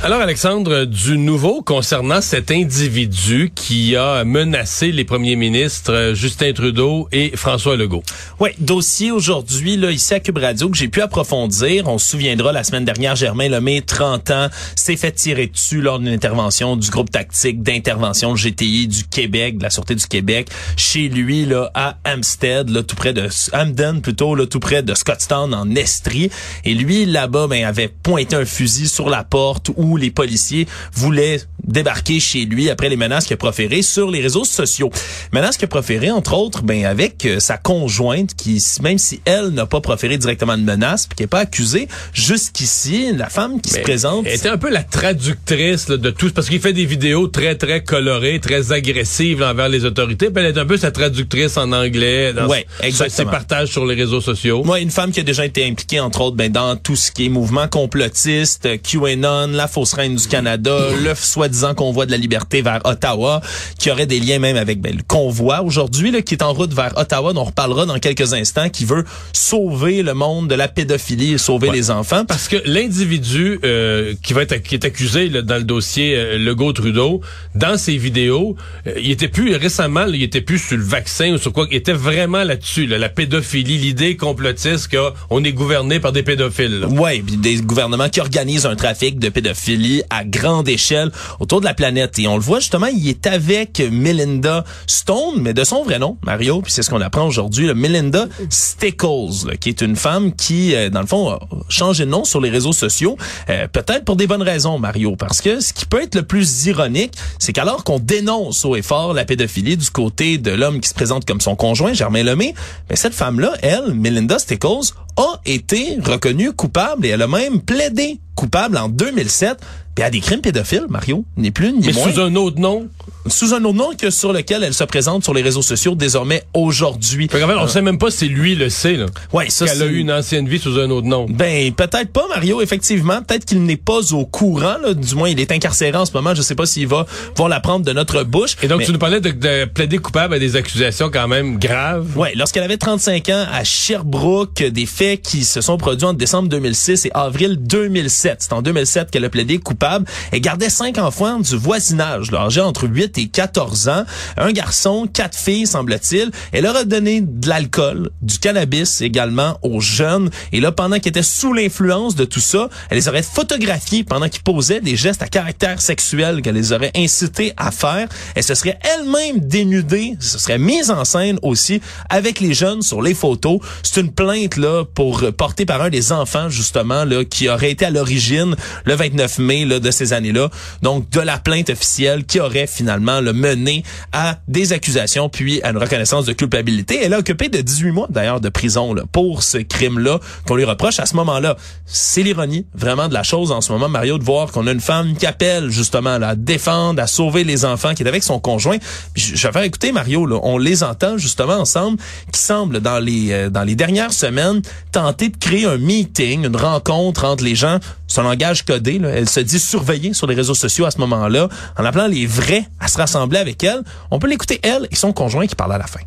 Alors Alexandre, du nouveau concernant cet individu qui a menacé les premiers ministres euh, Justin Trudeau et François Legault. Oui, dossier aujourd'hui là ici à Cube Radio que j'ai pu approfondir. On se souviendra la semaine dernière Germain Lemay, 30 ans, s'est fait tirer dessus lors d'une intervention du groupe tactique d'intervention GTI du Québec, de la Sûreté du Québec, chez lui là à Hampstead, là tout près de Hamden plutôt là tout près de Scotstown en Estrie et lui là-bas ben avait pointé un fusil sur la porte les policiers voulaient débarquer chez lui après les menaces qu'il a proférées sur les réseaux sociaux. Menaces qu'il a proférées, entre autres, ben, avec euh, sa conjointe qui, même si elle n'a pas proféré directement de menaces, puis qui n'est pas accusée, jusqu'ici, la femme qui se présente... Elle était un peu la traductrice là, de tout, parce qu'il fait des vidéos très, très colorées, très agressives envers les autorités, puis elle est un peu sa traductrice en anglais dans ouais, ses partages sur les réseaux sociaux. Moi, une femme qui a déjà été impliquée, entre autres, ben, dans tout ce qui est mouvement complotiste, QAnon, la fausse reine du Canada, le soi-disant convoi de la liberté vers Ottawa, qui aurait des liens même avec ben, le convoi aujourd'hui, qui est en route vers Ottawa, dont on reparlera dans quelques instants, qui veut sauver le monde de la pédophilie et sauver les enfants. Parce que l'individu euh, qui va être qui est accusé là, dans le dossier euh, Legault-Trudeau, dans ses vidéos, euh, il était plus récemment, il était plus sur le vaccin ou sur quoi, il était vraiment là-dessus, la pédophilie, l'idée complotiste qu'on est gouverné par des pédophiles. Oui, des gouvernements qui organisent un trafic de pédophilie à grande échelle autour de la planète. Et on le voit justement, il est avec Melinda Stone, mais de son vrai nom, Mario, puis c'est ce qu'on apprend aujourd'hui, Melinda Stickles, qui est une femme qui, euh, dans le fond, a changé de nom sur les réseaux sociaux, euh, peut-être pour des bonnes raisons, Mario, parce que ce qui peut être le plus ironique, c'est qu'alors qu'on dénonce haut et fort la pédophilie du côté de l'homme qui se présente comme son conjoint, Germain Lemay, mais cette femme-là, elle, Melinda Stickles, a été reconnue coupable et elle a même plaidé coupable en 2007 puis à des crimes pédophiles, Mario, ni plus ni Mais moins. sous un autre nom. Sous un autre nom que sur lequel elle se présente sur les réseaux sociaux désormais aujourd'hui. En fait, on sait même pas si lui le sait. Là, ouais, ça qu'elle a eu une ancienne vie sous un autre nom. Ben peut-être pas Mario, effectivement, peut-être qu'il n'est pas au courant. Là. Du moins, il est incarcéré en ce moment. Je sais pas s'il va voir l'apprendre de notre bouche. Et donc tu nous parlais de, de, plaider coupable à des accusations quand même graves. Ouais, lorsqu'elle avait 35 ans à Sherbrooke, des faits qui se sont produits entre décembre 2006 et avril 2007. C'est en 2007 qu'elle a plaidé coupable. Elle gardait cinq enfants du voisinage, âgés entre 8 et 14 ans. Un garçon, quatre filles, semble-t-il. Elle leur a donné de l'alcool, du cannabis également aux jeunes. Et là, pendant qu'ils étaient sous l'influence de tout ça, elle les aurait photographiés pendant qu'ils posaient des gestes à caractère sexuel qu'elle les aurait incités à faire. Elle se serait elle-même dénudée, se serait mise en scène aussi avec les jeunes sur les photos. C'est une plainte là pour porter par un des enfants justement là qui aurait été à l'origine le 29 mai là, de ces années-là. Donc de la plainte officielle qui aurait finalement le mené à des accusations puis à une reconnaissance de culpabilité. Elle a occupé de 18 mois d'ailleurs de prison pour ce crime-là qu'on lui reproche à ce moment-là. C'est l'ironie vraiment de la chose en ce moment, Mario, de voir qu'on a une femme qui appelle justement là, à défendre, à sauver les enfants, qui est avec son conjoint. Je vais faire écouter Mario, là, on les entend justement ensemble, qui semble dans les euh, dans les dernières semaines tenter de créer un meeting, une rencontre entre les gens. Son langage codé, elle se dit surveillée sur les réseaux sociaux à ce moment-là, en appelant les vrais à se rassembler avec elle. On peut l'écouter elle et son conjoint qui parle à la fin.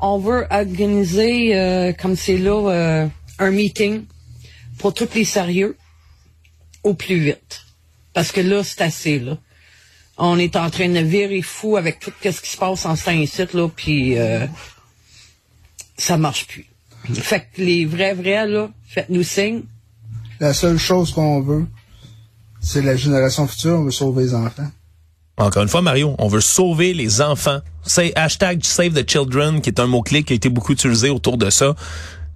On veut organiser, euh, comme c'est là, euh, un meeting pour tous les sérieux au plus vite. Parce que là, c'est assez, là. On est en train de virer fou avec tout ce qui se passe en Saint-Cite, là, puis euh, ça marche plus. Fait que les vrais, vrais, là, faites-nous signe. La seule chose qu'on veut, c'est la génération future, on veut sauver les enfants. Encore une fois, Mario, on veut sauver les enfants. C'est hashtag Save the Children, qui est un mot-clé qui a été beaucoup utilisé autour de ça.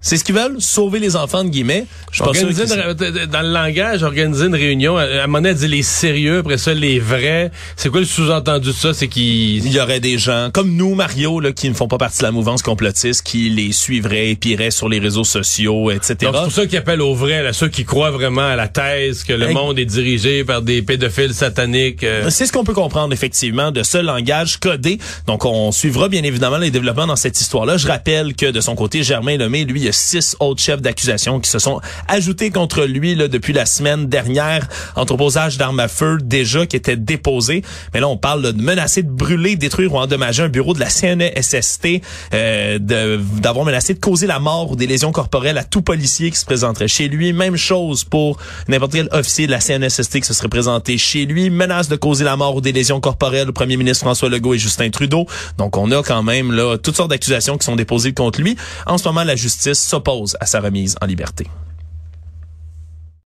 C'est ce qu'ils veulent, sauver les enfants de guillemets. Je une, dans le langage, organiser une réunion. À donné, elle dit les sérieux, après ça les vrais. C'est quoi le sous-entendu de ça? C'est qu'il y aurait des gens comme nous, Mario, là, qui ne font pas partie de la mouvance complotiste, qui les suivraient, et piraient sur les réseaux sociaux, etc. Donc c'est pour ça qu'ils appellent aux vrais, là, ceux qui croient vraiment à la thèse que le monde est dirigé par des pédophiles sataniques. Euh. C'est ce qu'on peut comprendre effectivement de ce langage codé. Donc on suivra bien évidemment les développements dans cette histoire-là. Je rappelle que de son côté, Germain Lemay, lui, a six autres chefs d'accusation qui se sont ajoutés contre lui là, depuis la semaine dernière. Entreposage d'armes à feu déjà qui était déposé. Mais là, on parle de menacer de brûler, détruire ou endommager un bureau de la CNSST, euh, d'avoir menacé de causer la mort ou des lésions corporelles à tout policier qui se présenterait chez lui. Même chose pour n'importe quel officier de la CNSST qui se serait présenté chez lui. Menace de causer la mort ou des lésions corporelles au premier ministre François Legault et Justin Trudeau. Donc, on a quand même là toutes sortes d'accusations qui sont déposées contre lui. En ce moment, la justice s'oppose à sa remise en liberté.